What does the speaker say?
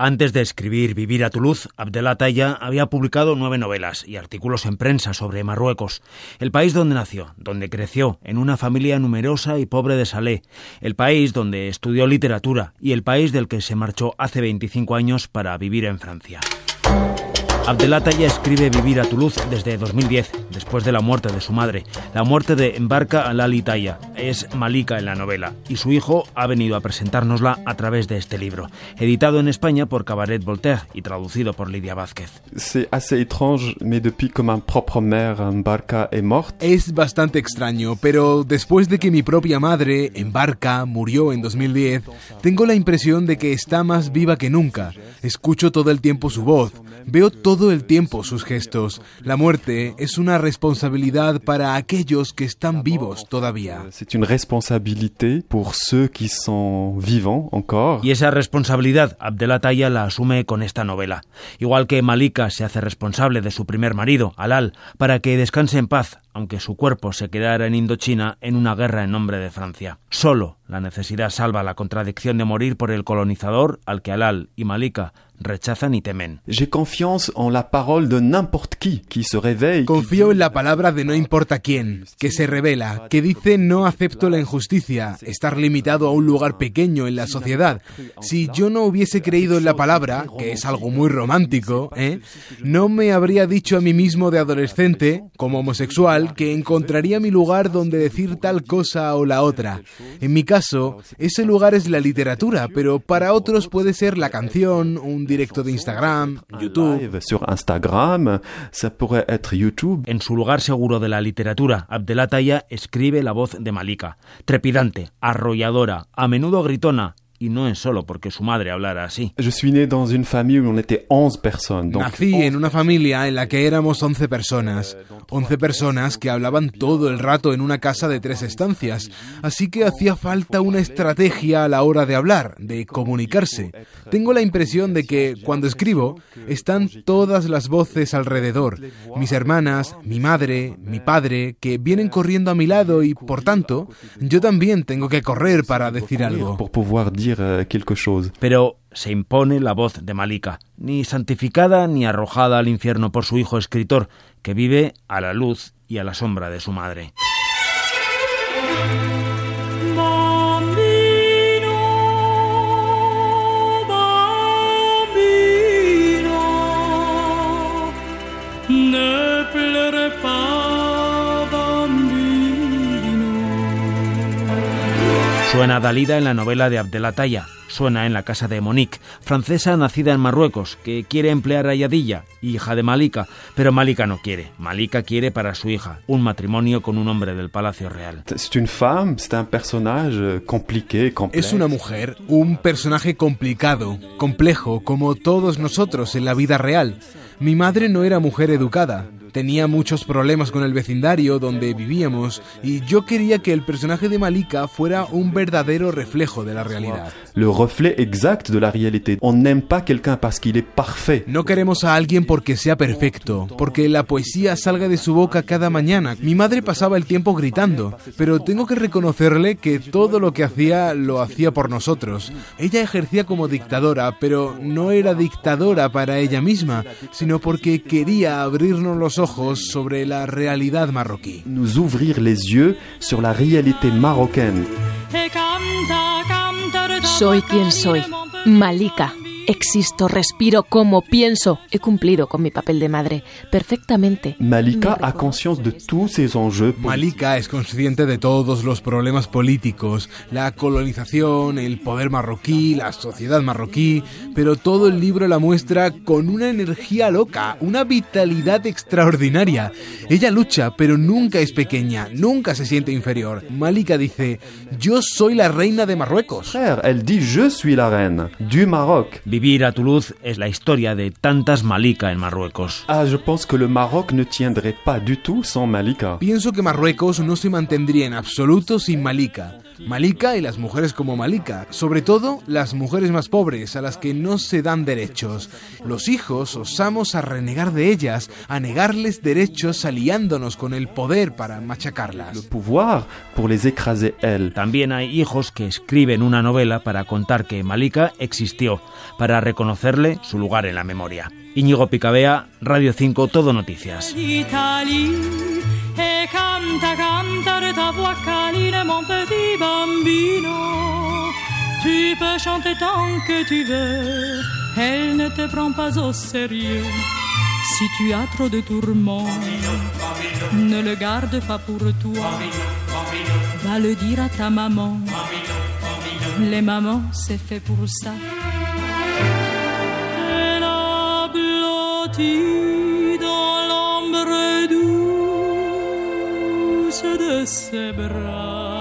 Antes de escribir Vivir a Toulouse, Abdelataya había publicado nueve novelas y artículos en prensa sobre Marruecos, el país donde nació, donde creció, en una familia numerosa y pobre de Salé, el país donde estudió literatura y el país del que se marchó hace 25 años para vivir en Francia. Abdelataya escribe Vivir a Toulouse desde 2010, después de la muerte de su madre. La muerte de Embarca Lalitaya es Malika en la novela y su hijo ha venido a presentárnosla a través de este libro, editado en España por Cabaret Voltaire y traducido por Lidia Vázquez. Es bastante extraño, pero después de que mi propia madre, Embarca, murió en 2010, tengo la impresión de que está más viva que nunca. Escucho todo el tiempo su voz, veo todo todo el tiempo sus gestos. La muerte es una responsabilidad para aquellos que están vivos todavía. C'est une responsabilité pour ceux qui sont vivants encore. Y esa responsabilidad Abdelataya la asume con esta novela. Igual que Malika se hace responsable de su primer marido, Alal, para que descanse en paz, aunque su cuerpo se quedara en Indochina en una guerra en nombre de Francia. Solo la necesidad salva la contradicción de morir por el colonizador al que Alal y Malika rechazan y temen. J'ai confiance en la parole de n'importe qui qui se réveille. Confío en la palabra de no importa quién, que se revela, que dice no acepto la injusticia, estar limitado a un lugar pequeño en la sociedad. Si yo no hubiese creído en la palabra, que es algo muy romántico, ¿eh? no me habría dicho a mí mismo de adolescente, como homosexual, que encontraría mi lugar donde decir tal cosa o la otra. En mi caso, ese lugar es la literatura, pero para otros puede ser la canción, un directo de Instagram, YouTube. Instagram, YouTube. En su lugar seguro de la literatura, Abdelataya escribe la voz de Malika, trepidante, arrolladora, a menudo gritona, y no es solo porque su madre hablara así. Je suis né dans une famille où on était 11 personnes. Donc Nací en una familia en la que éramos 11 personas. 11 personas que hablaban todo el rato en una casa de tres estancias. Así que hacía falta una estrategia a la hora de hablar, de comunicarse. Tengo la impresión de que cuando escribo están todas las voces alrededor. Mis hermanas, mi madre, mi padre, que vienen corriendo a mi lado y, por tanto, yo también tengo que correr para decir algo. pour pouvoir dire euh, quelque. Pero se impone la voz de Malika, ni santificada ni arrojada al infierno por su hijo escritor, que vive a la luz y a la sombra de su madre. Suena Dalida en la novela de Abdelataya, suena en la casa de Monique, francesa nacida en Marruecos, que quiere emplear a Yadilla, hija de Malika, pero Malika no quiere. Malika quiere para su hija un matrimonio con un hombre del Palacio Real. C'est une femme, c'est un personnage euh. Es una mujer, un personaje complicado, complejo, como todos nosotros en la vida real. Mi madre no era mujer educada, tenía muchos problemas con el vecindario donde vivíamos y yo quería que el personaje de Malika fuera un verdadero reflejo de la realidad. Le reflet exact de la réalité. On n'aime pas quelqu'un parce qu'il est parfait. No queremos a alguien porque sea perfecto, porque la poesía salga de su boca cada mañana. Mi madre pasaba el tiempo gritando, pero tengo que reconocerle que todo lo que hacía lo hacía por nosotros. Ella ejercía como dictadora, pero no era dictadora para ella misma, sino porque quería abrirnos los ojos sobre la realidad marroquí. Nous ouvrir les yeux sur la réalité marocaine. Soy quien soy, Malika. Existo, respiro, como, pienso. He cumplido con mi papel de madre perfectamente. Malika Me a reconozco. conscience de tous ces enjeux. Malika es consciente de todos los problemas políticos, la colonización, el poder marroquí, la sociedad marroquí, pero todo el libro la muestra con una energía loca, una vitalidad extraordinaria. Ella lucha, pero nunca es pequeña, nunca se siente inferior. Malika dice, yo soy la reina de Marruecos. Frère, elle dit je suis la reine du Maroc. Vivir a Toulouse es la historia de tantas Malika en Marruecos. Ah, je pense que le Maroc ne tiendrait pas du tout sans Malika. Pienso que Marruecos no se mantendría en absoluto sin Malika. Malika y las mujeres como Malika, sobre todo las mujeres más pobres, a las que no se dan derechos. Los hijos osamos a renegar de ellas, a negarles derechos aliándonos con el poder para machacarlas. También hay hijos que escriben una novela para contar que Malika existió, para reconocerle su lugar en la memoria. Íñigo Picabea, Radio 5, Todo Noticias. canta, canta ta voix câline, mon petit bambino. Tu peux chanter tant que tu veux, elle ne te prend pas au sérieux. Si tu as trop de tourments, ne le garde pas pour toi. Va le dire à ta maman. Les mamans, c'est fait pour ça. Elle a de ses bras.